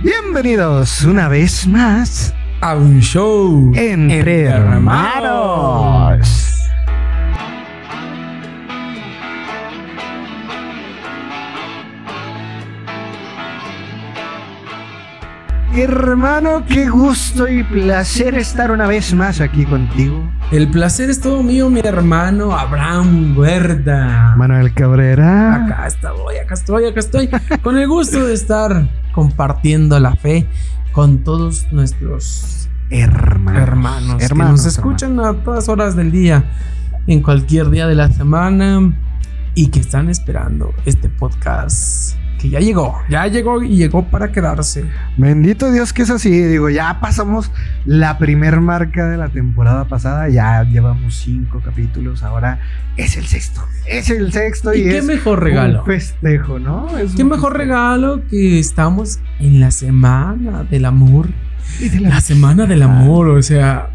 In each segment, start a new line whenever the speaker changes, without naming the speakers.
Bienvenidos una vez más
a un show
entre, hermanos. Hermano, qué gusto y placer estar una vez más aquí contigo.
El placer es todo mío, mi hermano Abraham Huerta.
Manuel Cabrera.
Acá estoy, acá estoy, acá estoy. con el gusto de estar compartiendo la fe con todos nuestros
hermanos,
hermanos, que nos escuchan a todas horas del día, en cualquier día de la semana y que están esperando este podcast que ya llegó, ya llegó y llegó para quedarse.
Bendito Dios que es así, digo, ya pasamos la primer marca de la temporada pasada, ya llevamos cinco capítulos, ahora es el sexto, es el sexto y,
y qué mejor regalo.
Un festejo, ¿no?
qué mejor regalo que estamos en la semana del amor. la, semana del amor, o sea,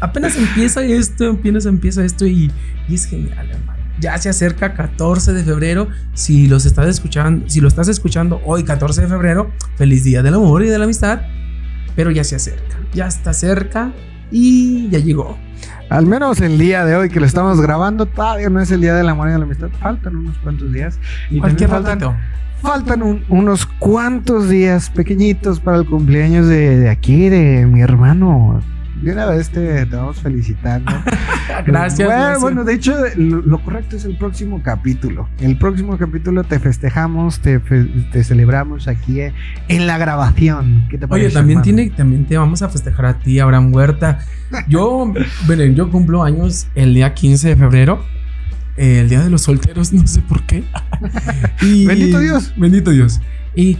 apenas empieza esto, apenas empieza esto y, y es genial, hermano ya se acerca 14 de febrero. Si los estás escuchando, si lo estás escuchando hoy 14 de febrero, feliz día del amor y de la amistad. Pero ya se acerca, ya está cerca y ya llegó.
Al menos el día de hoy que lo estamos grabando, todavía no es el día del amor y de la amistad. Faltan unos cuantos días.
Y Cualquier faltan,
faltan unos cuantos días pequeñitos para el cumpleaños de, de aquí, de mi hermano de una vez te, vamos felicitando.
gracias,
bueno, de hecho, lo, correcto es el próximo capítulo. El próximo capítulo te festejamos, te, te celebramos aquí en la grabación. ¿Qué te
parece, Oye, también, tiene, también te vamos a festejar a ti, Abraham Huerta. Yo, bueno, yo cumplo años el día 15 de febrero. El día de los solteros, no sé por qué.
bendito Dios.
Bendito Dios. Y,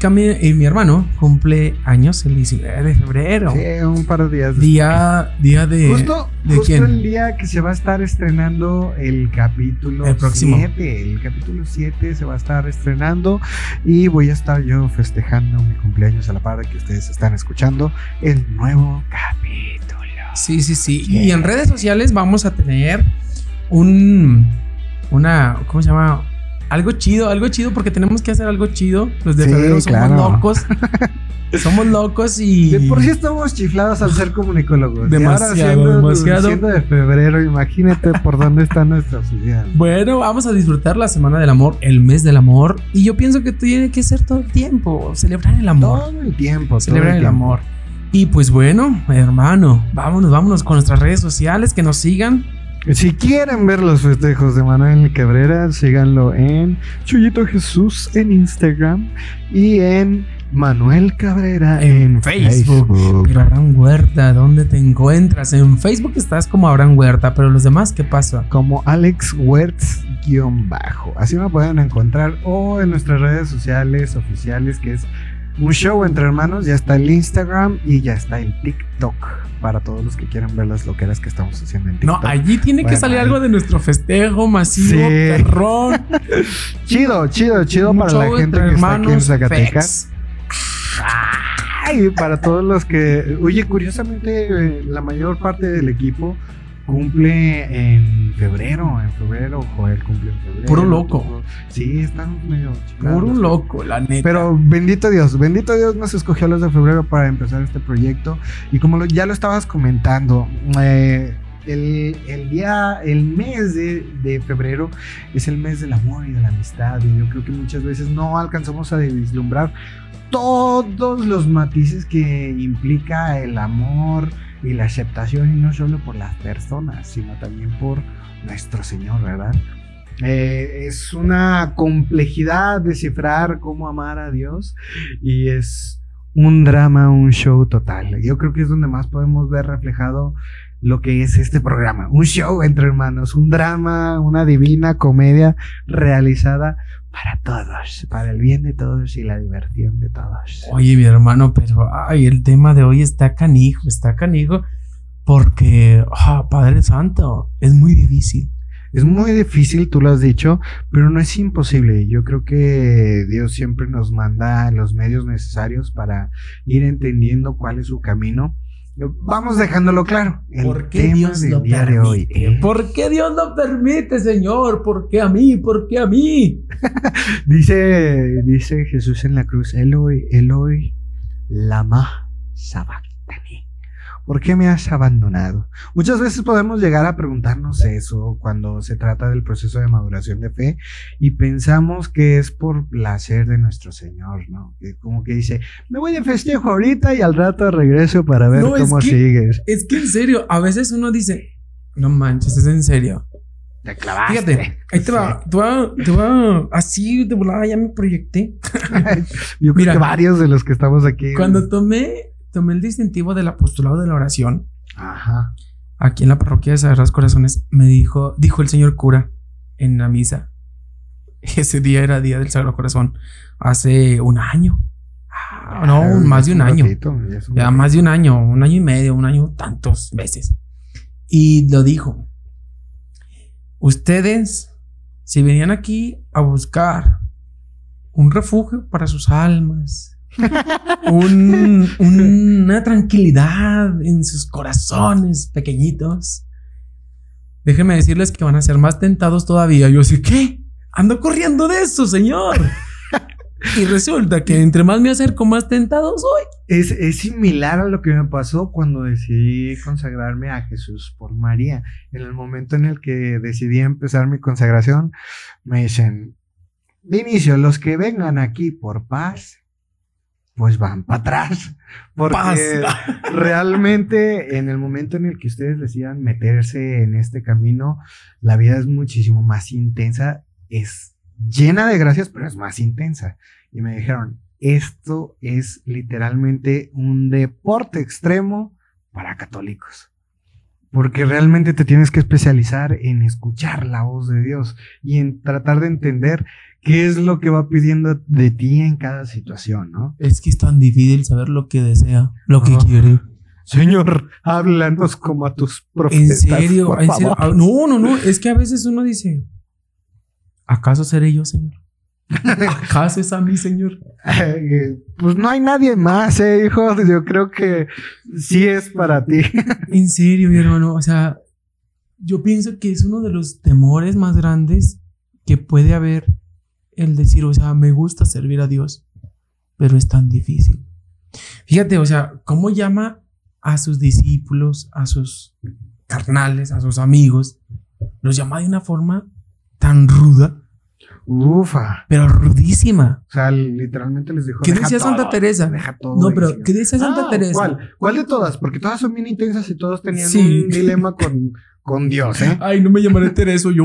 mi hermano cumple años el 19 de febrero.
Sí, un par de días.
Día, día de.
Justo, ¿de justo el día que se va a estar estrenando el capítulo
el próximo.
7. El capítulo 7 se va a estar estrenando. Y voy a estar yo festejando mi cumpleaños a la par de que ustedes están escuchando el nuevo capítulo.
Sí, sí, sí. Y en redes sociales vamos a tener un. Una. ¿Cómo se llama? algo chido, algo chido, porque tenemos que hacer algo chido. Los de febrero somos locos. somos locos y.
De por sí estamos chiflados al ser comunicólogos.
Demasiado, demasiado.
de febrero, imagínate por dónde están nuestras ideas.
Bueno, vamos a disfrutar la semana del amor, el mes del amor. Y yo pienso que tiene que ser todo el tiempo. Celebrar el amor.
Todo el tiempo.
Celebrar el, amor. Y pues bueno, hermano, vámonos, vámonos con nuestras redes sociales, que nos sigan.
Si quieren ver los festejos de Manuel Cabrera, síganlo en Chuyito Jesús en Instagram y en Manuel Cabrera en, Facebook.
Pero Abraham Huerta, ¿dónde te encuentras? En Facebook estás como Abraham Huerta, pero los demás, ¿qué pasa?
Como Alex Huertz-bajo. Así me pueden encontrar o en nuestras redes sociales oficiales que es un show entre hermanos. Ya está el Instagram y ya está el TikTok para todos los que quieran ver las loqueras que estamos haciendo en TikTok.
No, allí tiene que salir algo de nuestro festejo masivo, perrón.
chido, chido, chido para la gente que está aquí en Zacatecas. Ay, para todos los que. Oye, curiosamente, eh, la mayor parte del equipo cumple en febrero, en febrero, Joel cumple en febrero.
Puro loco.
Sí, estamos medio
Puro loco, la neta.
Pero bendito Dios, bendito Dios nos escogió los de febrero para empezar este proyecto. Y como ya lo estabas comentando, eh, el, día, el mes de, de, febrero es el mes del amor y de la amistad. Y yo creo que muchas veces no alcanzamos a vislumbrar todos los matices que implica el amor y la aceptación y no solo por las personas, sino también por nuestro Señor, ¿verdad? Eh, es una complejidad descifrar cómo amar a Dios y es un drama, un show total. Yo creo que es donde más podemos ver reflejado lo que es este programa. Un show entre hermanos, un drama, una divina comedia realizada para todos, para el bien de todos y la diversión de todos.
Oye, mi hermano, pero ay, el tema de hoy está canijo, está canijo, porque, ah, Padre Santo, es muy difícil.
Es muy difícil, tú lo has dicho, pero no es imposible. Yo creo que Dios siempre nos manda los medios necesarios para ir entendiendo cuál es su camino Vamos dejándolo claro.
¿Por qué Dios lo permite? Hoy, ¿eh? ¿Por qué Dios lo permite, Señor? ¿Por qué a mí? ¿Por qué a mí?
dice, dice Jesús en la cruz, Eloi, Eloi, lama sabachthani. ¿Por qué me has abandonado? Muchas veces podemos llegar a preguntarnos eso cuando se trata del proceso de maduración de fe y pensamos que es por placer de nuestro Señor, ¿no? Que como que dice, me voy de festejo ahorita y al rato regreso para ver cómo sigues.
Es que en serio, a veces uno dice, no manches, es en serio.
Te clavaste.
Fíjate, ahí te va, te va, te va, así de volada ya me proyecté.
Yo creo que varios de los que estamos aquí.
Cuando tomé, tomé el distintivo del apostolado de la oración.
Ajá.
Aquí en la parroquia de Sagrados Corazones me dijo, dijo el señor cura en la misa. Ese día era día del Sagrado Corazón, hace un año. Ah, no,
Ah,
más de
es
un año.
ratito, ya es un
Ya más de un año, un año y medio, un año, tantos veces. Y lo dijo. Ustedes, si venían aquí a buscar un refugio para sus almas, un- una tranquilidad en sus corazones pequeñitos, déjenme decirles que van a ser más tentados todavía. Yo así, ¿qué? Ando corriendo de eso, señor. Y resulta que entre más me acerco, más tentado soy.
Es, es similar a lo que me pasó cuando decidí consagrarme a Jesús por María. En el momento en el que decidí empezar mi consagración, me dicen, de inicio, los que vengan aquí por paz, pues van para atrás. Porque realmente en el momento en el que ustedes decidan meterse en este camino, la vida es muchísimo más intensa, es llena de gracias, pero es más intensa. Y me dijeron, esto es literalmente un deporte extremo para católicos. Porque realmente te tienes que especializar en escuchar la voz de Dios y en tratar de entender qué es lo que va pidiendo de ti en cada situación, ¿no?
Es que es tan difícil saber lo que desea, lo que
Ajá.
quiere.
Señor, háblanos como a tus
En
profetas.
serio,
por
en serio.
favor.
Ah, No, no, no. Es que a veces uno dice: ¿Acaso seré yo, señor? ¿Acaso es a mí, señor?
Eh, pues no hay nadie más, eh, hijo. Yo creo que sí es para ti.
En serio, mi hermano. O sea, yo pienso que es uno de los temores más grandes que puede haber el decir, o sea, me gusta servir a Dios, pero es tan difícil. Fíjate, o sea, cómo llama a sus discípulos, a sus carnales, a sus amigos, los llama de una forma tan ruda,
Ufa.
pero rudísima.
O sea, literalmente les dijo.
¿Qué
"Deja
decía Santa Teresa?
Deja todo.
No, pero
sigue".
¿qué decía Santa
Ah,
Teresa?
¿Cuál? ¿Cuál de todas? Porque todas son bien intensas y todos tenían
Sí.
un dilema con, con Dios, ¿eh?
Ay, no me llamaré Teresa, yo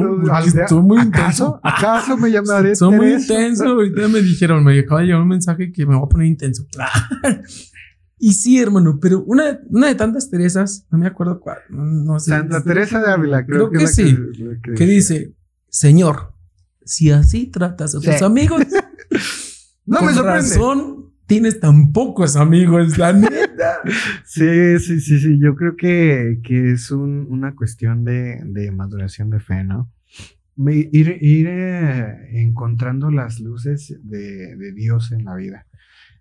soy muy
¿Acaso?
intenso.
¿Acaso me llamaré
Soy muy intenso. Ahorita me dijeron, me acaba de llegar un mensaje que me voy a poner intenso. y sí, hermano, pero una, una de tantas Teresas, no me acuerdo cuál, no, sé.
Santa Teresa de Ávila, creo,
Creo que
la
sí.
la que
Que dice, Señor, si así tratas a tus
Sí.
amigos,
No me sorprende.
razón tienes tan pocos amigos, la neta.
Sí, sí, sí, sí. Yo creo que, que es un- una cuestión de, de maduración de fe, ¿no? Ir, ir eh, encontrando las luces de, de Dios en la vida.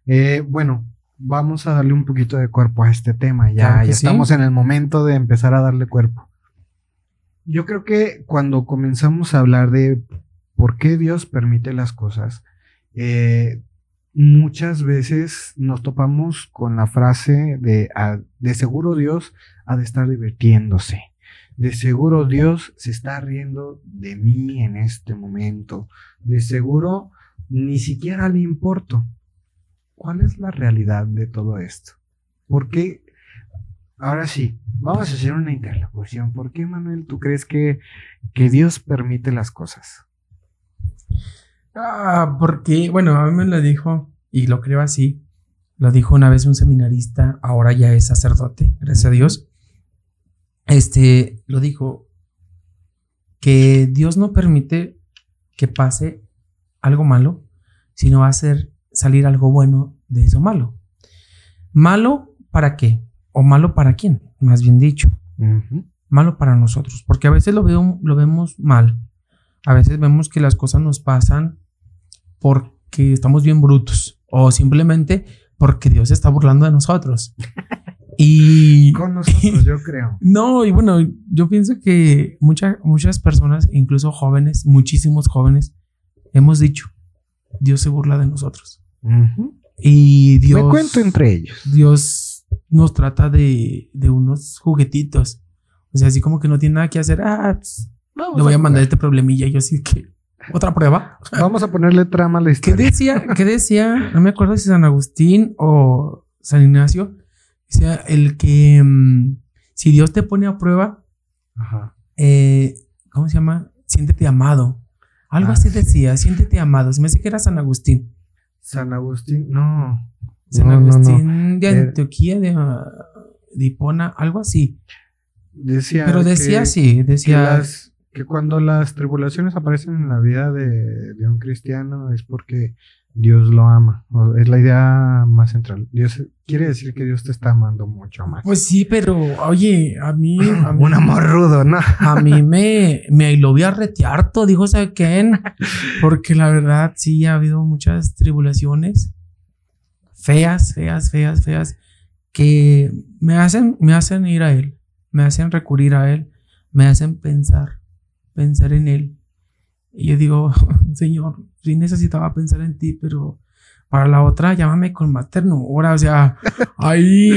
Eh, bueno, vamos a darle un poquito de cuerpo a este tema. Ya,
Claro que
ya
sí.
estamos en el momento de empezar a darle cuerpo. Yo creo que cuando comenzamos a hablar de por qué Dios permite las cosas, eh, muchas veces nos topamos con la frase de "Ah, de seguro Dios ha de estar divirtiéndose. De seguro Dios se está riendo de mí en este momento. De seguro ni siquiera le importo. ¿Cuál es la realidad de todo esto? ¿Por qué? Ahora sí, vamos a hacer una interlocución. ¿Por qué, Manuel, tú crees que, que Dios permite las cosas?
Ah, porque, bueno, a mí me lo dijo, y lo creo así, lo dijo una vez un seminarista, ahora ya es sacerdote, gracias a Dios. Este, lo dijo, que Dios no permite que pase algo malo, sino va a hacer salir algo bueno de eso malo. ¿Malo para qué? ¿O malo para quién? Más bien dicho malo para nosotros, porque a veces lo, veo, lo vemos mal. A veces vemos que las cosas nos pasan porque estamos bien brutos o simplemente porque Dios se está burlando de nosotros. Y
Con nosotros, yo creo.
no, y bueno, yo pienso que muchas muchas personas, incluso jóvenes, muchísimos jóvenes, hemos dicho, Dios se burla de nosotros.
Ujú.
Y Y Dios.
Me cuento entre ellos.
Dios nos trata de, de unos juguetitos. O sea, así como que no tiene nada que hacer. Ah, pues, le voy a, mandar este problemilla. Y yo así que. ¿Otra prueba?
Vamos a ponerle trama a la historia.
¿Qué decía? ¿Qué decía? No me acuerdo si San Agustín o San Ignacio. Decía el que mm, si Dios te pone a prueba,
Ajá.
eh, ¿cómo se llama? Siéntete amado. Algo
Ah,
así
sí.
decía, siéntete amado. Se me hace que era San Agustín.
San Agustín, no.
San
No, no, no.
Agustín de
Eh,
Antioquía, de, ah, de Hipona, algo así.
Decía
Pero decía
que-
así,
que,
decía.
las- que cuando las tribulaciones aparecen en la vida de, de un cristiano es porque Dios lo ama. Es la idea más central. Dios quiere decir que Dios te está amando mucho más.
Pues sí, pero oye, a mí, a mí,
un amor rudo, ¿no?
a mí me, me lo voy a retearto, dijo ¿sabe quién? Porque la verdad sí ha habido muchas tribulaciones feas, feas, feas, feas, que me hacen, me hacen ir a él, me hacen recurrir a él, me hacen pensar, pensar en él. Y yo digo, Señor, sí necesitaba pensar en ti, pero para la otra llámame con más ternura, o sea, ahí,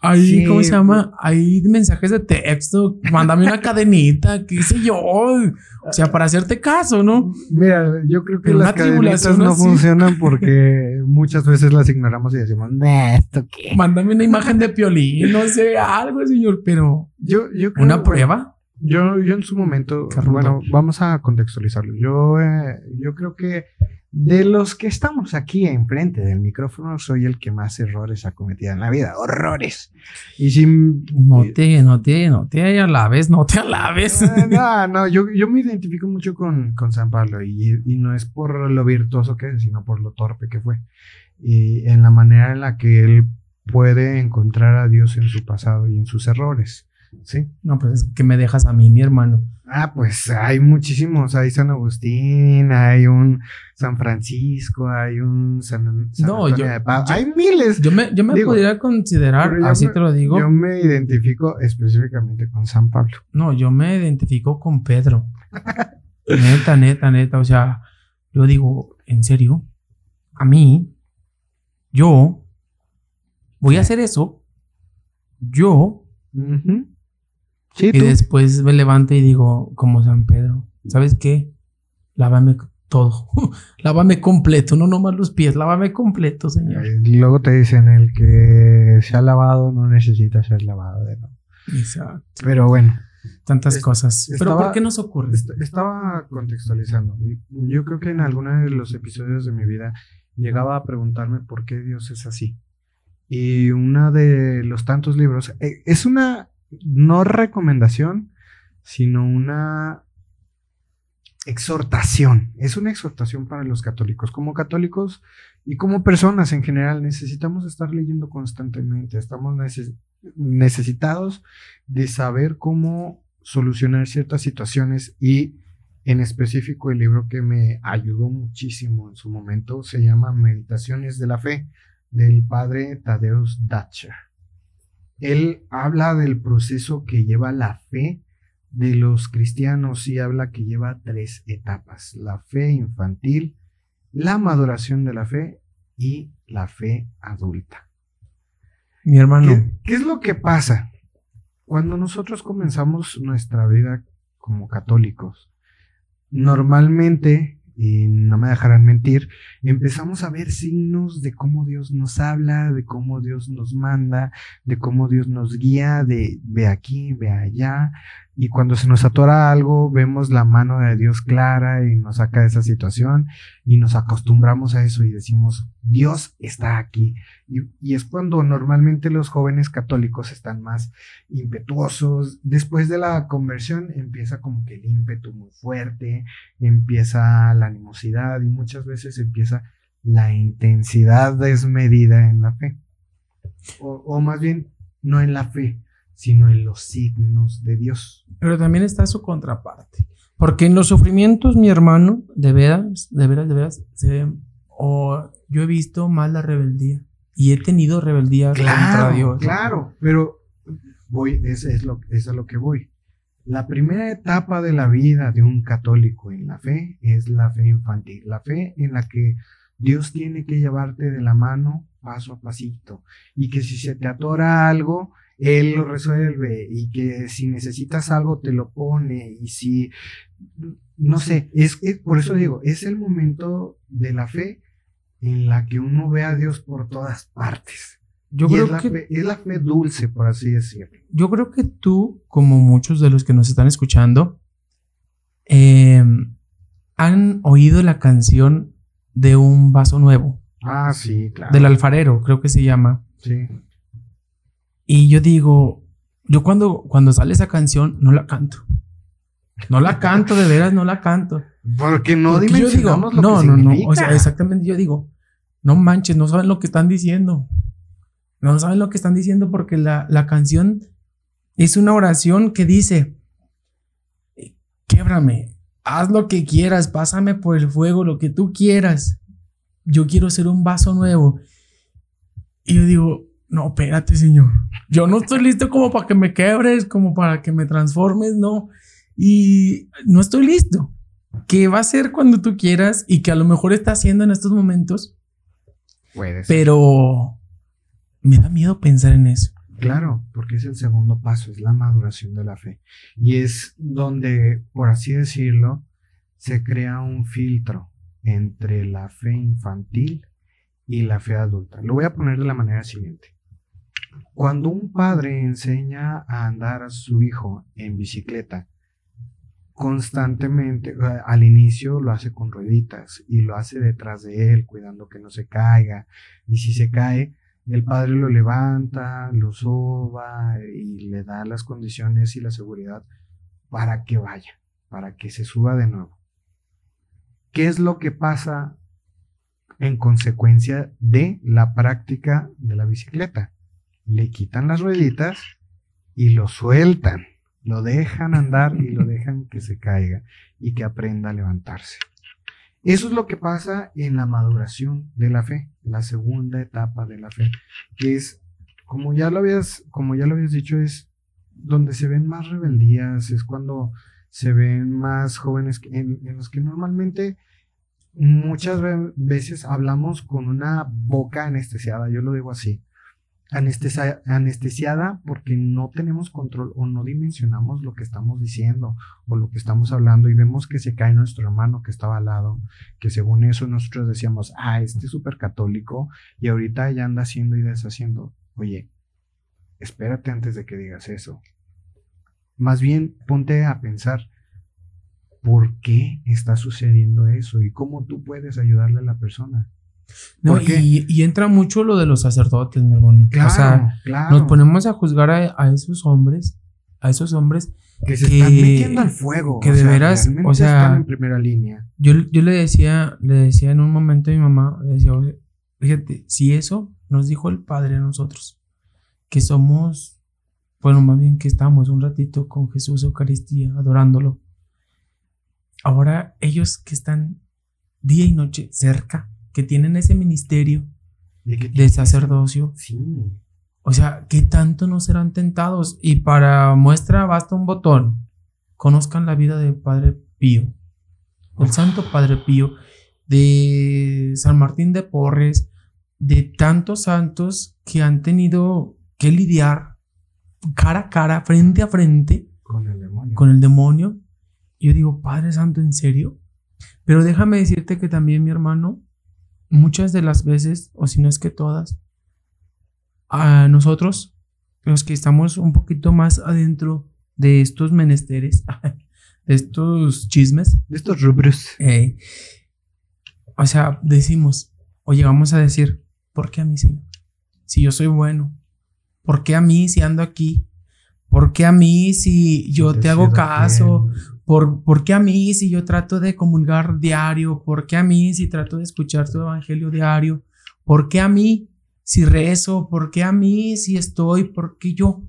ahí,
Sí,
¿cómo se llama? Hay mensajes de texto, mándame una cadenita, qué sé yo, o sea, para hacerte caso, ¿no?
Mira, yo creo que
Pero
las cadenitas no
así.
funcionan porque muchas veces las ignoramos y decimos, "Nah, ¿esto qué?
Mándame una imagen de piolín, no sé, algo, señor, pero
Yo, yo creo-
una prueba.
Yo, yo en su momento, bueno, vamos a contextualizarlo. Yo, eh, yo creo que de los que estamos aquí enfrente del micrófono, soy el que más errores ha cometido en la vida. ¡Horrores! Y sin...
No te, no te, no te alabes, no te alabes.
Ah, No, no, yo, yo me identifico mucho con, con San Pablo y, y no es por lo virtuoso que es, sino por lo torpe que fue. Y en la manera en la que él puede encontrar a Dios en su pasado y en sus errores. ¿Sí?
No, pues es que me dejas a mí, mi hermano.
Ah, pues hay muchísimos. Hay San Agustín, hay un San Francisco, hay un San, San
No, yo-
de Padua.
yo-
hay miles.
Yo me, yo me
Digo,
podría considerar, así
me-
te lo digo.
Yo me identifico específicamente con San Pablo.
No, yo me identifico con Pedro. neta, neta, neta. O sea, yo digo, ¿en serio? A mí, yo voy a hacer eso. Yo.
Ujú. Sí,
Y
tú.
después me levanto y digo, como San Pedro, ¿sabes qué? Lávame todo. lávame completo, no nomás los pies, lávame completo, señor.
Luego te dicen el que se ha lavado no necesita ser lavado de nuevo.
Exacto.
Pero bueno,
Tantas
Es-
cosas. Pero ¿por qué nos ocurre?
est- estaba contextualizando. Yo creo que en alguno de los episodios de mi vida llegaba a preguntarme por qué Dios es así. Y uno de los tantos libros eh, es una no recomendación, sino una exhortación. Es una exhortación para los católicos. Como católicos y como personas en general necesitamos estar leyendo constantemente. Estamos neces- necesitados de saber cómo solucionar ciertas situaciones y en específico el libro que me ayudó muchísimo en su momento se llama Meditaciones de la Fe del padre Tadeusz Dacher. Él habla del proceso que lleva la fe de los cristianos y habla que lleva tres etapas, la fe infantil, la maduración de la fe y la fe adulta.
Mi hermano.
¿Qué, qué es lo que pasa? Cuando nosotros comenzamos nuestra vida como católicos, normalmente, y no me dejarán mentir, empezamos a ver signos de cómo Dios nos habla, de cómo Dios nos manda, de cómo Dios nos guía, de ve aquí, ve allá. Y cuando se nos atora algo, vemos la mano de Dios clara y nos saca de esa situación y nos acostumbramos a eso y decimos, Dios está aquí. Y, es cuando normalmente los jóvenes católicos están más impetuosos. Después de la conversión empieza como que el ímpetu muy fuerte, empieza la animosidad y muchas veces empieza la intensidad desmedida en la fe. O más bien, no en la fe, sino en los signos de Dios.
Pero también está su contraparte. Porque en los sufrimientos, mi hermano, de veras, de veras, de veras, se ve, o yo he visto más la rebeldía. Y he tenido rebeldía contra Dios.
Claro, pero voy, es, es lo, es a lo que voy. La primera etapa de la vida de un católico en la fe es la fe infantil, la fe en la que Dios tiene que llevarte de la mano paso a pasito y que si se te atora algo, él lo resuelve y que si necesitas algo te lo pone y si, no sé, es, por eso digo, es el momento de la fe en la que uno ve a Dios por todas partes. Yo creo es la, que, fe, es la fe dulce, por así decirlo.
Yo creo que tú, como muchos de los que nos están escuchando, em, han oído la canción de un vaso nuevo.
Ah, sí, claro.
Del alfarero, creo que se llama.
Sí.
Y yo digo, yo cuando, cuando sale esa canción no la canto. No la canto, de veras no la canto.
Porque no yo digo, lo
no, no, no, o sea, exactamente yo digo, no manches, no saben lo que están diciendo. No saben lo que están diciendo porque la, la canción es una oración que dice, québrame, haz lo que quieras, pásame por el fuego, lo que tú quieras. Yo quiero ser un vaso nuevo. Y yo digo, no, espérate, señor. Yo no estoy listo como para que me quebres, como para que me transformes, no. Y no estoy listo. ¿Qué va a ser cuando tú quieras y que a lo mejor está haciendo en estos momentos?
Puede ser.
Pero me da miedo pensar en eso.
Claro, porque es el segundo paso, es la maduración de la fe. Y es donde, por así decirlo, se crea un filtro entre la fe infantil y la fe adulta. Lo voy a poner de la manera siguiente. Cuando un padre enseña a andar a su hijo en bicicleta, constantemente, al inicio lo hace con rueditas y lo hace detrás de él, cuidando que no se caiga. Y si se cae, el padre lo levanta, lo soba y le da las condiciones y la seguridad para que vaya, para que se suba de nuevo. ¿Qué es lo que pasa en consecuencia de la práctica de la bicicleta? Le quitan las rueditas y lo sueltan, lo dejan andar y lo dejan que se caiga y que aprenda a levantarse. Eso es lo que pasa en la maduración de la fe, la segunda etapa de la fe, que es, como ya lo habías, como ya lo dicho, es donde se ven más rebeldías, es cuando se ven más jóvenes en, en los que normalmente muchas veces hablamos con una boca anestesiada, yo lo digo así, anestesiada porque no tenemos control o no dimensionamos lo que estamos diciendo o lo que estamos hablando y vemos que se cae nuestro hermano que estaba al lado, que según eso nosotros decíamos, ah, este es súper católico y ahorita ya anda haciendo y deshaciendo. Oye, espérate antes de que digas eso. Más bien ponte a pensar, ¿por qué está sucediendo eso y cómo tú puedes ayudarle a la persona?
No, y, entra mucho lo de los sacerdotes, mi hermano. o sea, nos ponemos a juzgar a, esos hombres, a esos hombres
que se están metiendo al fuego.
Que de veras, o sea,
están en primera línea.
Yo, yo le decía, le decía en un momento a mi mamá, le decía, fíjate, si eso nos dijo el Padre a nosotros, que somos, bueno, más bien que estamos un ratito con Jesús Eucaristía, adorándolo. Ahora ellos que están día y noche cerca, que tienen ese ministerio de, sacerdocio. O sea, ¿qué tanto no serán tentados? Y para muestra basta un botón. Conozcan la vida del Padre Pío, el Santo Padre Pío, de San Martín de Porres, de tantos santos que han tenido que lidiar cara a cara, frente a frente
con el demonio.
Con el demonio. Yo digo, Padre Santo, ¿en serio? Pero déjame decirte que también mi hermano muchas de las veces, o si no es que todas, a nosotros, los que estamos un poquito más adentro de estos menesteres, de estos chismes,
de estos rubros,
eh, o sea, decimos, o llegamos a decir, ¿por qué a mí, Señor? Si yo soy bueno, ¿por qué a mí si ando aquí? ¿Por qué a mí si yo te, hago caso? ¿Por, qué a mí si yo trato de comulgar diario? ¿Por qué a mí si trato de escuchar tu evangelio diario? ¿Por qué a mí si rezo? ¿Por qué a mí si estoy? ¿Por qué yo?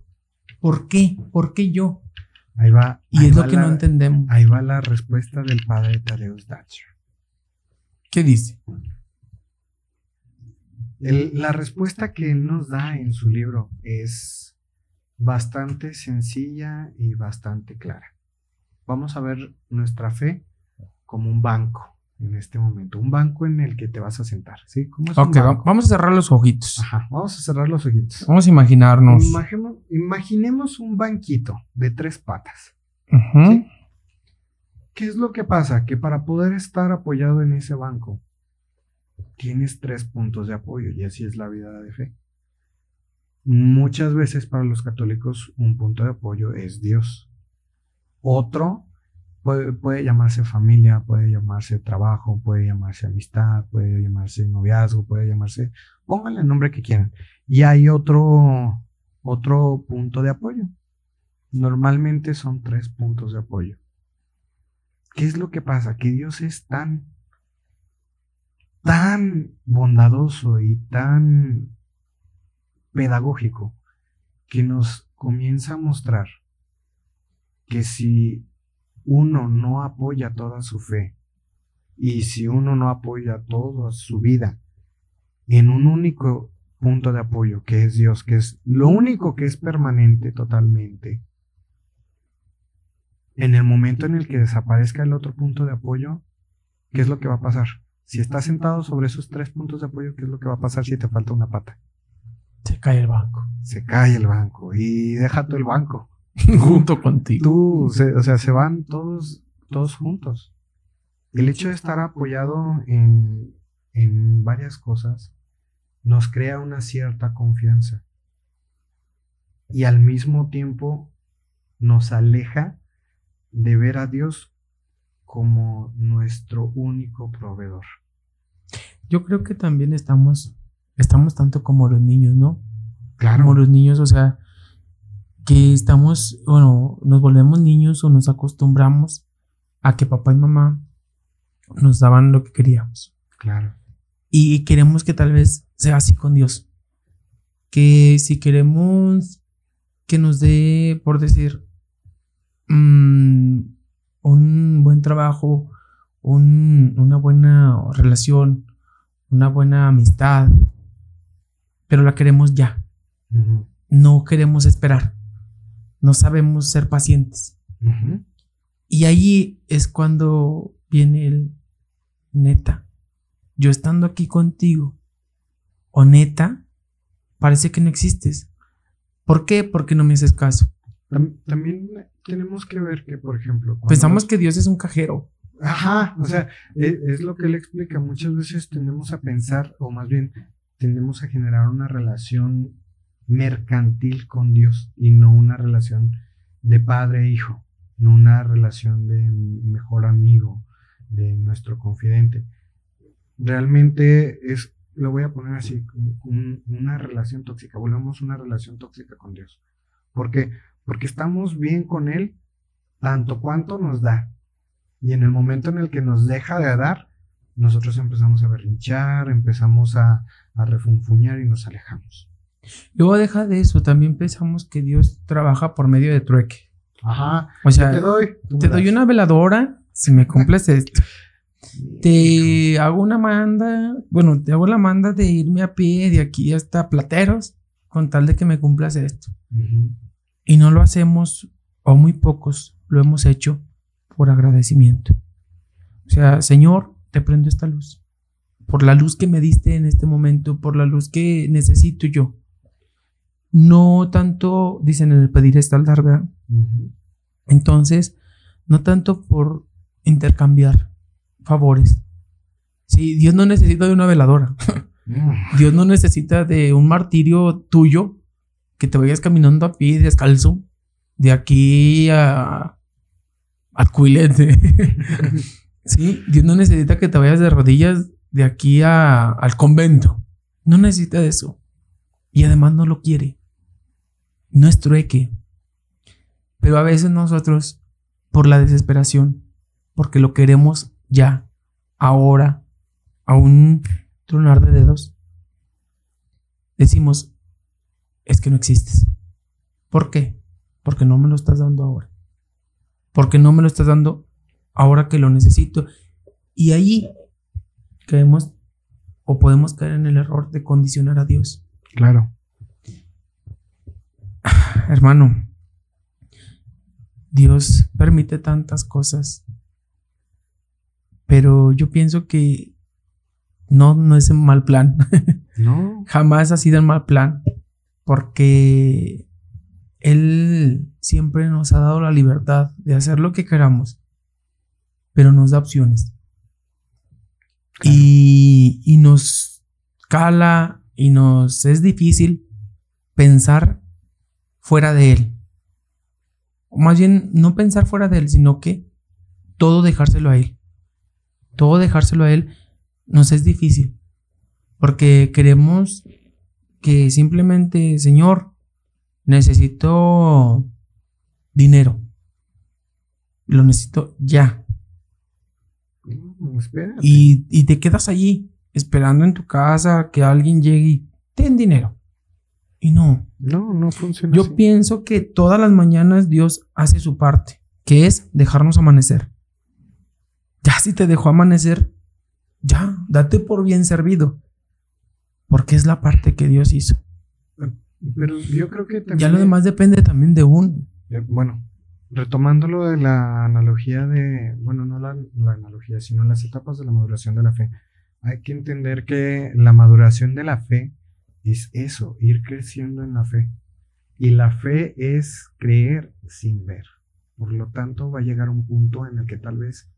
¿Por qué? ¿Por qué yo?
Ahí va.
Y es lo que no entendemos.
Ahí va la respuesta del padre Tadeusz Datcher.
¿Qué dice?
la respuesta que él nos da en su libro es bastante sencilla y bastante clara vamos a ver nuestra fe como un banco. en este momento, un banco en el que te vas a sentar, ¿sí?
¿Cómo es ok, vamos a cerrar los ojitos.
Ajá, vamos a cerrar los ojitos.
Vamos a imaginarnos.
imaginemos un banquito de tres patas. ¿Qué es lo que pasa? Que para poder estar apoyado en ese banco, tienes tres puntos de apoyo y así es la vida de fe. Muchas veces para los católicos un punto de apoyo es Dios. Otro Puede, llamarse familia, puede llamarse trabajo, puede llamarse amistad, puede llamarse noviazgo, puede llamarse, pónganle el nombre que quieran. Y hay otro, otro punto de apoyo. Normalmente son tres puntos de apoyo. ¿Qué es lo que pasa? Que Dios es tan, tan bondadoso y tan pedagógico que nos comienza a mostrar que si uno no apoya toda su fe y si uno no apoya toda su vida en un único punto de apoyo que es Dios, que es lo único que es permanente totalmente, en el momento en el que desaparezca el otro punto de apoyo, ¿qué es lo que va a pasar? Si estás sentado sobre esos tres puntos de apoyo, ¿qué es lo que va a pasar si te falta una pata?
Se cae el banco.
Se cae el banco y deja tú el banco.
Junto contigo.
Tú, o sea, se van todos, todos juntos. El hecho de estar apoyado en, en varias cosas nos crea una cierta confianza. Y al mismo tiempo nos aleja de ver a Dios como nuestro único proveedor.
Yo creo que también estamos, estamos tanto como los niños, ¿no?
Claro.
Como los niños, o sea, que estamos, bueno, nos volvemos niños o nos acostumbramos a que papá y mamá nos daban lo que queríamos.
Claro.
Y queremos que tal vez sea así con Dios. Que si queremos que nos dé, por decir, mm, un buen trabajo, una buena relación, una buena amistad, pero la queremos ya. No queremos esperar no sabemos ser pacientes. Y ahí es cuando viene el neta. Yo estando aquí contigo, o neta, parece que no existes. ¿Por qué? Porque no me haces caso.
También tenemos que ver que, por ejemplo,
pensamos que Dios es un cajero.
Ajá, o sea, es, es, lo que él explica. Muchas veces tendemos a pensar, o más bien, tendemos a generar una relación mercantil con Dios y no una relación de padre e hijo, no una relación de mejor amigo, de nuestro confidente. Realmente es, lo voy a poner así, una relación tóxica, volvemos una relación tóxica con Dios. ¿Por qué? Porque estamos bien con Él tanto cuanto nos da. Y en el momento en el que nos deja de dar, nosotros empezamos a berrinchar, empezamos a, a refunfuñar y nos alejamos.
Luego deja de eso, también pensamos que Dios trabaja por medio de trueque.
Ajá.
O sea, te doy, te doy una veladora si me cumples esto. Te hago una manda, bueno, te hago la manda de irme a pie de aquí hasta Plateros con tal de que me cumplas esto. Y no lo hacemos, o muy pocos lo hemos hecho por agradecimiento. O sea, Señor, te prendo esta luz. Por la luz que me diste en este momento, por la luz que necesito yo no tanto, dicen en el pedir está ¿verdad? Entonces, no tanto por intercambiar favores. Sí, Dios no necesita de una veladora. Dios no necesita de un martirio tuyo que te vayas caminando a pie descalzo de aquí a al cuilete. sí, Dios no necesita que te vayas de rodillas de aquí a, al convento. No necesita de eso. Y además no lo quiere. No es trueque. Pero a veces nosotros, por la desesperación, porque lo queremos ya, ahora, a un tronar de dedos, decimos, es que no existes. ¿Por qué? Porque no me lo estás dando ahora. Porque no me lo estás dando ahora que lo necesito. Y ahí caemos o podemos caer en el error de condicionar a Dios.
Claro.
Hermano, Dios permite tantas cosas Pero yo pienso que no, no es un mal plan.
No.
Jamás ha sido un mal plan. Porque Él siempre nos ha dado la libertad de hacer lo que queramos. Pero nos da opciones. Y, y nos cala y nos es difícil pensar fuera de Él. O más bien, no pensar fuera de Él, sino que todo dejárselo a Él. Todo dejárselo a Él nos es difícil. Porque queremos que simplemente, Señor, necesito dinero. Lo necesito ya.
Mm.
Y, y te quedas allí, esperando en tu casa que alguien llegue y ten dinero. Y no.
No, no funciona
Yo
así.
pienso que todas las mañanas Dios hace su parte, que es dejarnos amanecer. Ya si te dejó amanecer, ya, date por bien servido. Porque es la parte que Dios hizo.
Pero yo creo que también.
Ya lo demás depende también de uno.
Eh, Bueno, retomando lo de la analogía de. Bueno, no la, la analogía, sino las etapas de la maduración de la fe. Hay que entender que la maduración de la fe es eso, ir creciendo en la fe. Y la fe es creer sin ver. Por lo tanto, va a llegar un punto en el que tal vez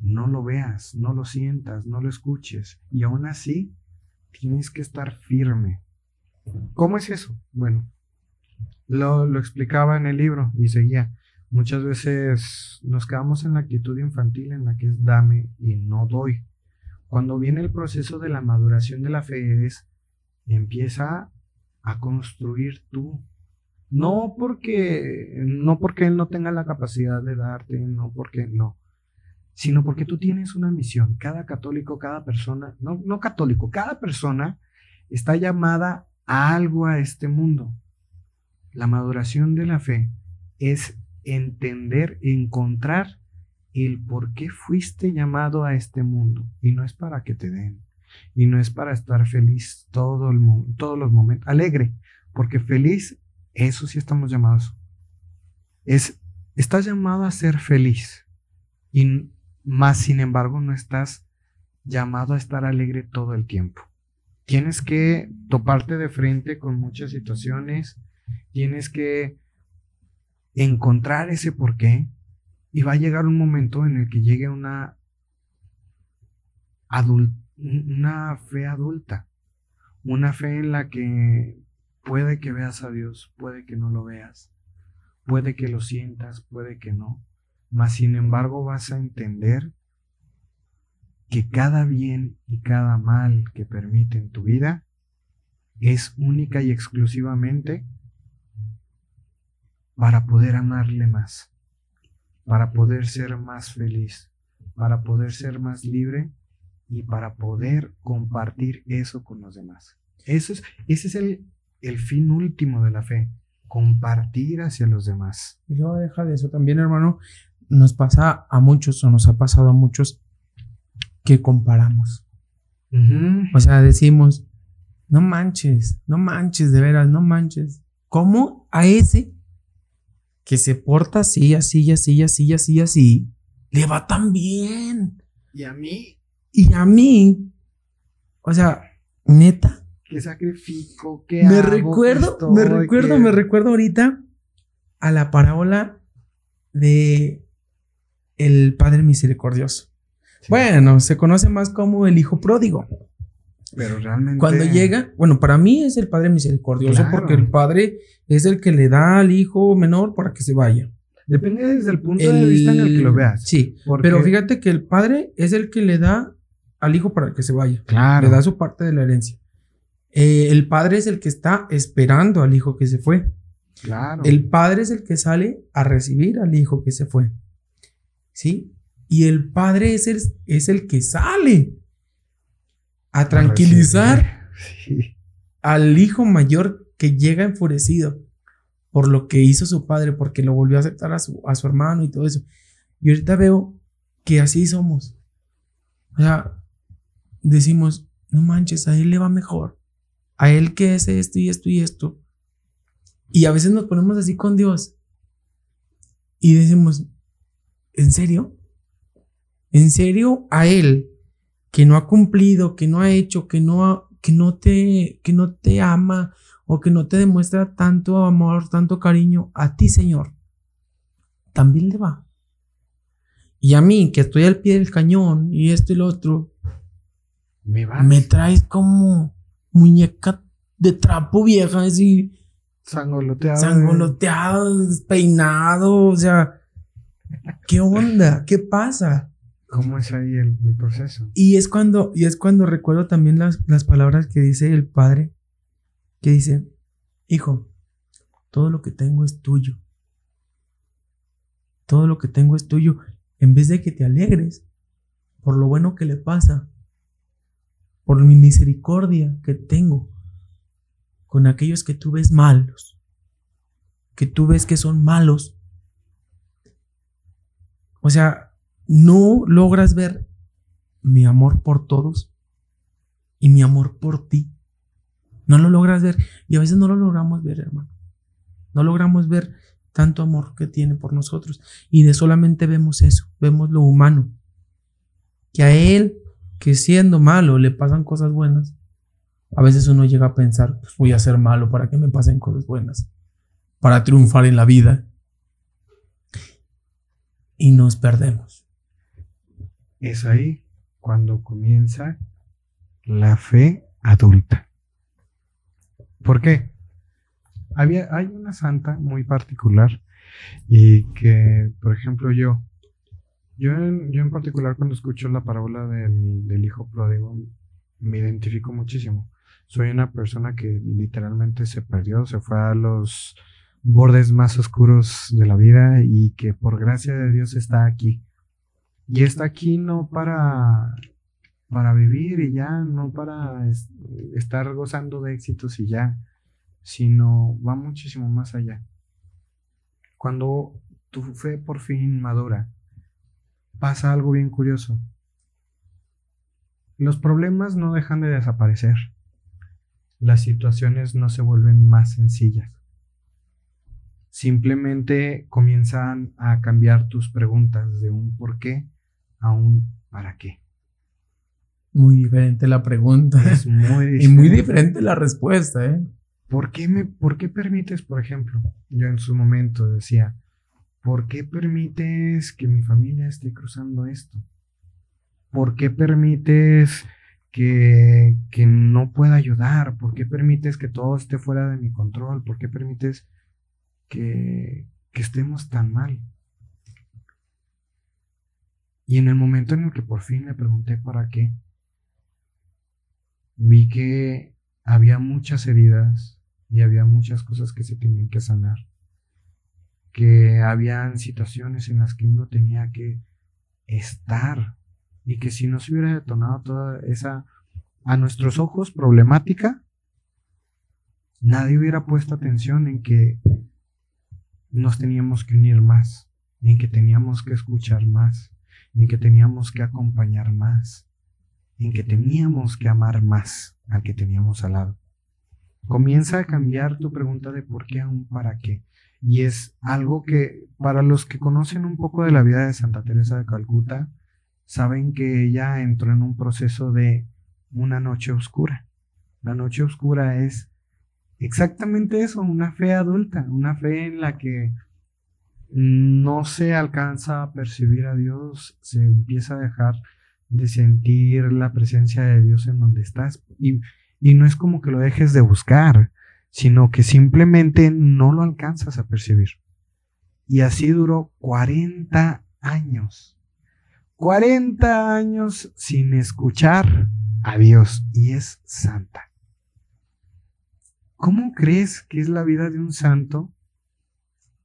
no lo veas, no lo sientas, no lo escuches. Y aún así, tienes que estar firme. ¿Cómo es eso? Bueno, lo, lo explicaba en el libro y seguía. Muchas veces nos quedamos en la actitud infantil en la que es dame y no doy. Cuando viene el proceso de la maduración de la fe es empieza a construir tú. No porque no porque él no tenga la capacidad de darte, no porque no, sino porque tú tienes una misión. Cada católico, cada persona, no, no católico, cada persona está llamada a algo a este mundo. La maduración de la fe es entender, encontrar el por qué fuiste llamado a este mundo. Y no es para que te den. Y no es para estar feliz todo el todos los momentos. Alegre, porque feliz, eso sí estamos llamados. Es, estás llamado a ser feliz. Y más, sin embargo, no estás llamado a estar alegre todo el tiempo. Tienes que toparte de frente con muchas situaciones, tienes que encontrar ese porqué y va a llegar un momento en el que llegue una adul- una fe adulta, una fe en la que puede que veas a Dios, puede que no lo veas, puede que lo sientas, puede que no, mas sin embargo vas a entender que cada bien y cada mal que permite en tu vida es única y exclusivamente para poder amarle más, para poder ser más feliz, para poder ser más libre y para poder compartir eso con los demás. Eso es, ese es el, el fin último de la fe, compartir hacia los demás.
Y luego deja de eso también, hermano. Nos pasa a muchos, o nos ha pasado a muchos, que comparamos. O sea, decimos, no manches, no manches, de veras, no manches. ¿Cómo a ese que se porta así, así, así, así, así, así, le va tan bien?
Y a mí,
Y a mí, o sea, neta,
¿qué sacrifico? ¿Qué
me recuerdo,
estoy?
me recuerdo,
¿Qué-
me recuerdo ahorita a la parábola de el Padre Misericordioso.
Sí,
Bueno, se conoce más como el Hijo Pródigo.
pero realmente.
Cuando llega, bueno, para mí es el Padre Misericordioso
Claro.
porque el Padre es el que le da al hijo menor para que se vaya.
Depende desde el punto de vista en el que lo veas.
Sí,
Porque-
pero fíjate que el Padre es el que le da al hijo para que se vaya.
Claro.
Le da su parte de la herencia. Eh, el Padre es el que está esperando al hijo que se fue.
Claro.
El Padre es el que sale a recibir al hijo que se fue. ¿Sí? Y el Padre es el, es el que sale a tranquilizar
Sí.
al hijo mayor que llega enfurecido por lo que hizo su padre, porque lo volvió a aceptar a su, a su hermano y todo eso. Y ahorita veo que así somos. O sea, decimos, no manches, a él le va mejor. A él que es esto y esto y esto. Y a veces nos ponemos así con Dios. Y decimos, ¿en serio? En serio, a él, que no ha cumplido, que no ha hecho, que no, que no, te, que no te ama o que no te demuestra tanto amor, tanto cariño, a ti, Señor, también le va. Y a mí, que estoy al pie del cañón y esto y lo otro, me, me traes como muñeca de trapo vieja, así.
Sangoloteado.
Sangoloteado, despeinado, o sea. ¿Qué onda? ¿Qué pasa?
¿Cómo es ahí el, proceso?
Y es cuando, y es cuando recuerdo también las, las palabras que dice el padre, que dice, hijo, todo lo que tengo es tuyo. Todo lo que tengo es tuyo. En vez de que te alegres por lo bueno que le pasa, por mi misericordia que tengo con aquellos que tú ves malos, que tú ves que son malos. O sea, no logras ver mi amor por todos y mi amor por ti. No lo logras ver y a veces no lo logramos ver, hermano. No logramos ver tanto amor que tiene por nosotros y de solamente vemos eso, vemos lo humano. Que a él que siendo malo le pasan cosas buenas, a veces uno llega a pensar, pues voy a ser malo para que me pasen cosas buenas, para triunfar en la vida. Y nos perdemos.
Es ahí cuando comienza la fe adulta. ¿Por qué? Había, hay una santa muy particular y que, por ejemplo, yo, yo en, yo en particular cuando escucho la parábola del, hijo pródigo, me identifico muchísimo. Soy una persona que literalmente se perdió, se fue a los bordes más oscuros de la vida y que por gracia de Dios está aquí. Y está aquí no para, para vivir y ya, no para estar gozando de éxitos y ya, sino va muchísimo más allá. Cuando tu fe por fin madura, pasa algo bien curioso. Los problemas no dejan de desaparecer. Las situaciones no se vuelven más sencillas. Simplemente comienzan a cambiar tus preguntas de un por qué a un para qué.
Muy diferente la pregunta. Es muy Y muy diferente la respuesta, ¿eh?
¿Por qué, me, ¿Por qué permites, por ejemplo, yo en su momento decía, ¿Por qué permites que mi familia esté cruzando esto? ¿Por qué permites que, no pueda ayudar? ¿Por qué permites que todo esté fuera de mi control? ¿Por qué permites que, que estemos tan mal? Y en el momento en el que por fin le pregunté para qué, vi que había muchas heridas y había muchas cosas que se tenían que sanar que habían situaciones en las que uno tenía que estar y que si no se hubiera detonado toda esa, a nuestros ojos, problemática, nadie hubiera puesto atención en que nos teníamos que unir más, en que teníamos que escuchar más, en que teníamos que acompañar más, en que teníamos que amar más al que teníamos al lado. Comienza a cambiar tu pregunta de por qué a para qué. Y es algo que para los que conocen un poco de la vida de Santa Teresa de Calcuta, saben que ella entró en un proceso de una noche oscura. La noche oscura es exactamente eso, una fe adulta, una fe en la que no se alcanza a percibir a Dios, se empieza a dejar de sentir la presencia de Dios en donde estás. Y, y no es como que lo dejes de buscar, sino que simplemente no lo alcanzas a percibir. Y así duró 40 años. 40 años sin escuchar a Dios y es santa. ¿Cómo crees que es la vida de un santo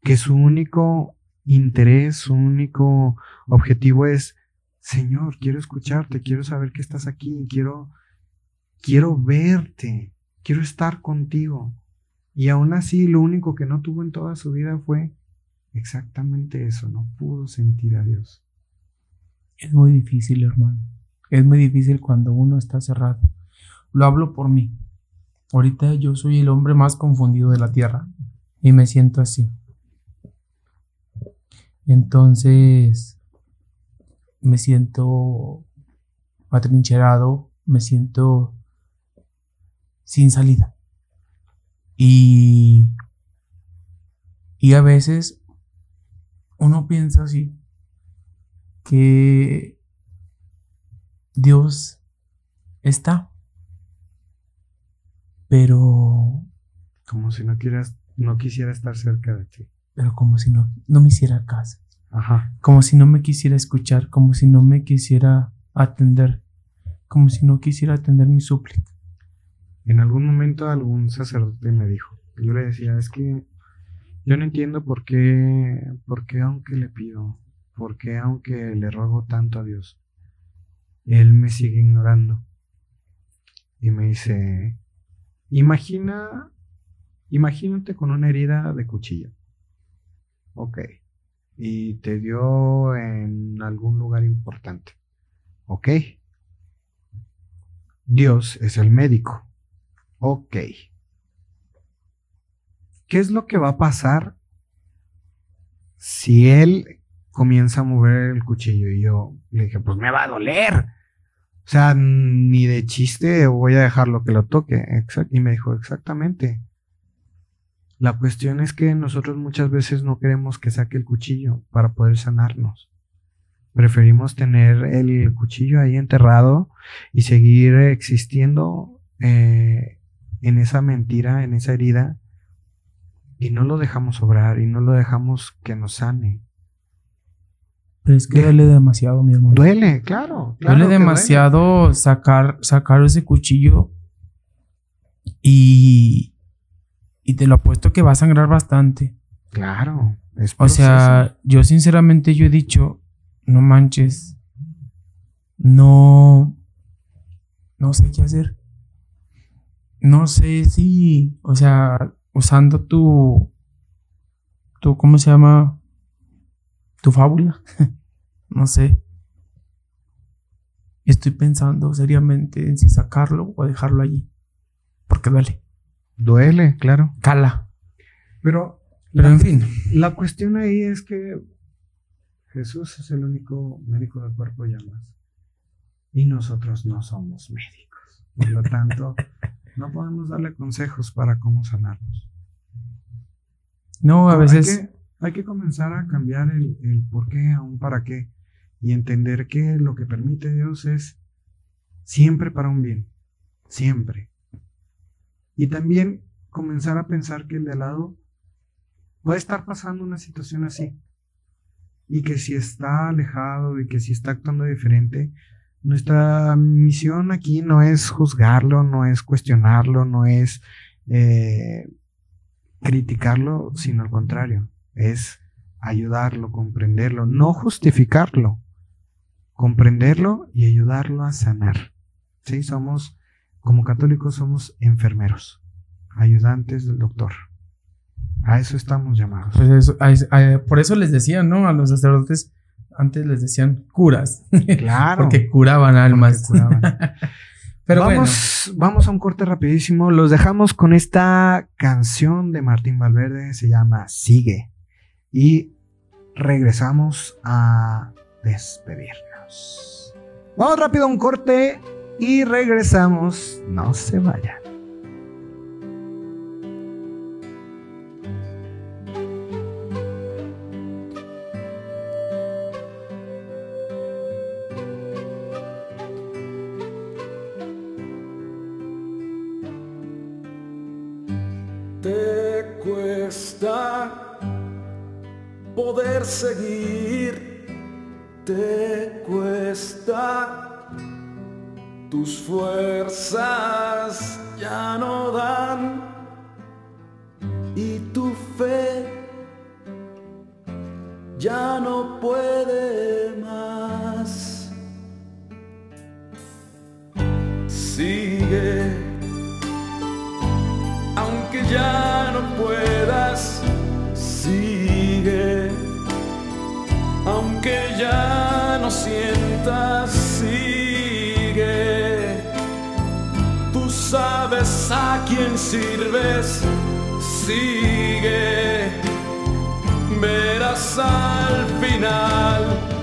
que su único interés, su único objetivo es, Señor, quiero escucharte, quiero saber que estás aquí, quiero, quiero verte, quiero estar contigo. Y aún así, lo único que no tuvo en toda su vida fue exactamente eso, no pudo sentir a Dios.
Es muy difícil, hermano. Es muy difícil cuando uno está cerrado. Lo hablo por mí. Ahorita yo soy el hombre más confundido de la tierra y me siento así. Entonces, me siento atrincherado, me siento sin salida. Y, y a veces uno piensa así, que Dios está, pero...
Como si no quieras, no quisiera estar cerca de ti.
Pero como si no, no me hiciera caso.
Ajá.
Como si no me quisiera escuchar, como si no me quisiera atender, como si no quisiera atender mi súplica.
En algún momento algún sacerdote me dijo, yo le decía, es que yo no entiendo por qué, por qué aunque le pido, por qué aunque le ruego tanto a Dios, Él me sigue ignorando. Y me dice, imagina, imagínate con una herida de cuchillo. Ok. Y te dio en algún lugar importante. Ok. Dios es el médico. Ok. ¿Qué es lo que va a pasar si él comienza a mover el cuchillo? Y yo le dije, pues me va a doler. O sea, ni de chiste voy a dejarlo que lo toque. Y me dijo, exactamente. La cuestión es que nosotros muchas veces no queremos que saque el cuchillo para poder sanarnos. Preferimos tener el cuchillo ahí enterrado y seguir existiendo eh, en esa mentira, en esa herida, y no lo dejamos obrar y no lo dejamos que nos sane.
Pero es que duele demasiado, mi hermano.
Duele, claro.
duele demasiado sacar, sacar ese cuchillo y, y te lo apuesto que va a sangrar bastante.
Claro.
o sea, yo sinceramente yo he dicho, no manches, no, no sé qué hacer. No sé si, o sea, usando tu, tu, ¿cómo se llama? Tu fábula. no sé. Estoy pensando seriamente en si sacarlo o dejarlo allí. Porque duele.
Duele, claro.
Cala.
Pero,
Pero en fin.
La cuestión ahí es que Jesús es el único médico del cuerpo y almas. Y nosotros no somos médicos. Por lo tanto, no podemos darle consejos para cómo sanarnos.
No, a veces...
Hay que, comenzar a cambiar el, el por qué a un para qué y entender que lo que permite Dios es siempre para un bien, siempre. Y también comenzar a pensar que el de al lado puede estar pasando una situación así y que si está alejado y que si está actuando diferente, nuestra misión aquí no es juzgarlo, no es cuestionarlo, no es eh, criticarlo, sino al contrario, es ayudarlo, comprenderlo, no justificarlo, comprenderlo y ayudarlo a sanar. Sí, somos, como católicos, somos enfermeros, ayudantes del doctor. A eso estamos llamados.
Pues por eso les decían, ¿no? A los sacerdotes, antes les decían curas.
Claro.
Porque curaban almas.
Pero vamos, vamos a un corte rapidísimo. Los dejamos con esta canción de Martín Valverde. Se llama Sigue. Y regresamos a despedirnos. Vamos rápido a un corte y regresamos. No se vayan.
Sigue, aunque ya no puedas, sigue aunque ya no sientas, sigue. Tú sabes a quién sirves, sigue. Verás al final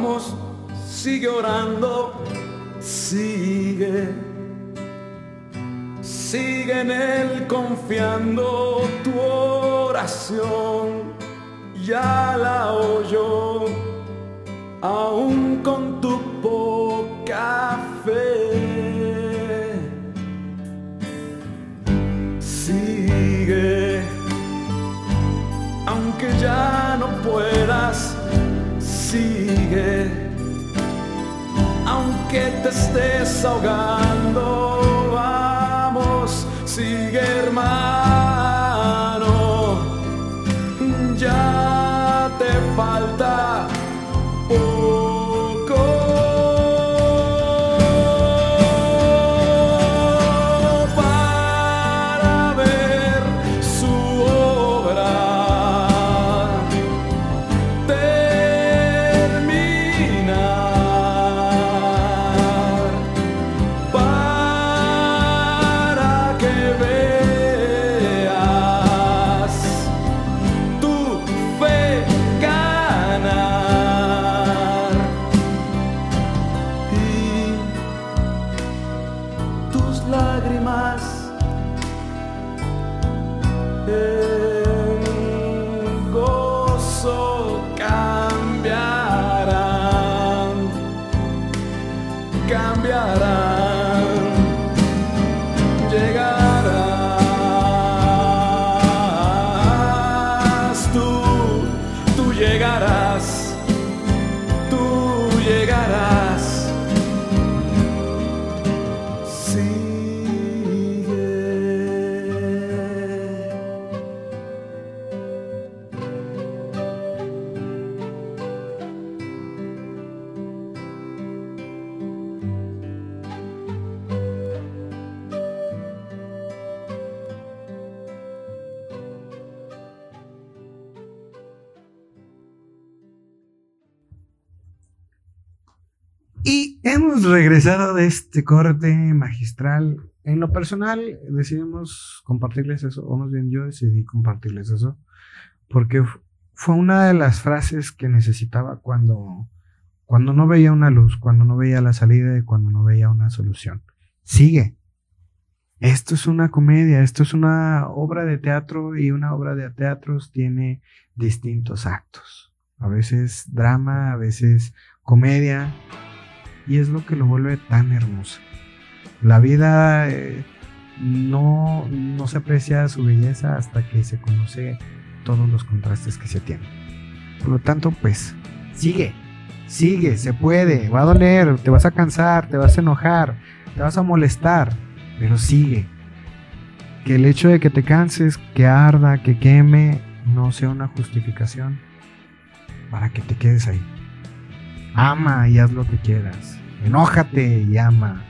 Vamos, sigue orando, sigue. Sigue en él confiando tu oración. Ya la oyó, aún con tu poca fe. Sigue, aunque ya Aunque te estés ahogando,
hemos regresado de este corte magistral. En lo personal, decidimos compartirles eso, o más bien yo decidí compartirles eso, porque fu- fue una de las frases que necesitaba cuando, cuando no veía una luz, cuando no veía la salida y cuando no veía una solución. Sigue. Esto es una comedia, esto es una obra de teatro y una obra de teatros tiene distintos actos. A veces drama, a veces comedia, y es lo que lo vuelve tan hermoso. La vida eh, no, no se aprecia su belleza hasta que se conoce todos los contrastes que se tienen. Por lo tanto, pues, sigue, sigue, se puede, va a doler, te vas a cansar, te vas a enojar, te vas a molestar, pero sigue. Que el hecho de que te canses, que arda, que queme, no sea una justificación para que te quedes ahí. Ama y haz lo que quieras. Enójate y ama.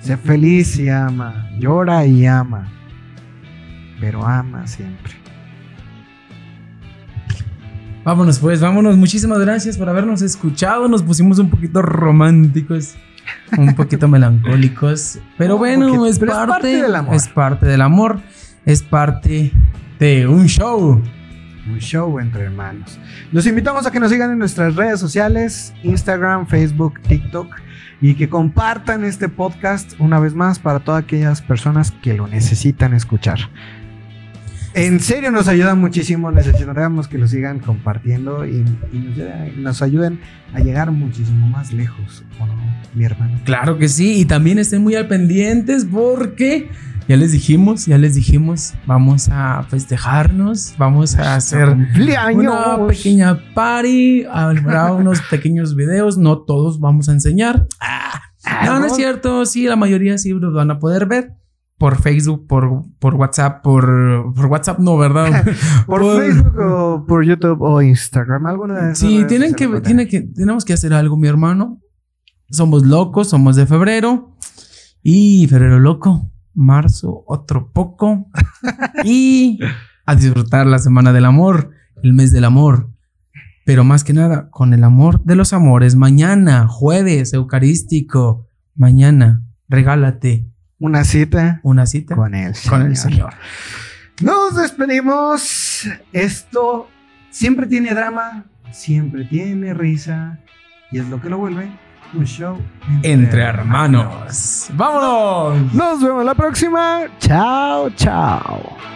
Sé feliz y ama. Llora y ama. Pero ama siempre.
Vámonos pues, vámonos. Muchísimas gracias por habernos escuchado. Nos pusimos un poquito románticos, un poquito melancólicos. Pero bueno,
poquito,
es,
pero es
parte,
parte del amor.
Es parte del amor. Es parte de un show.
Un show entre hermanos. Los invitamos a que nos sigan en nuestras redes sociales, Instagram, Facebook, TikTok, y que compartan este podcast una vez más para todas aquellas personas que lo necesitan escuchar. En serio nos ayuda muchísimo, necesitamos que lo sigan compartiendo y, nos, nos ayuden a llegar muchísimo más lejos, ¿o no, mi hermano?
Claro que sí. Y también estén muy al pendientes porque ya les dijimos, ya les dijimos, vamos a festejarnos, vamos a hacer
¡Cumpleaños!
una pequeña party, habrá unos pequeños videos, no todos vamos a enseñar. Ah, no, no es cierto, sí, la mayoría sí los van a poder ver por Facebook, por, por WhatsApp, por, por WhatsApp no, ¿verdad?
Por Facebook o por YouTube o Instagram, alguna de esas
Sí, tienen que,
van a
tiene que, tenemos que hacer algo, mi hermano. Somos locos, somos de febrero. Y febrero loco, marzo otro poco. y a disfrutar la semana del amor, el mes del amor. Pero más que nada, con el amor de los amores. Mañana, jueves, eucarístico. Mañana, regálate
Una cita
una cita
con el
con el. Señor.
Nos despedimos. Esto siempre tiene drama, siempre tiene risa y es lo que lo vuelve un show
Entre hermanos. ¡Vámonos!
Nos vemos la próxima. Chao, chao.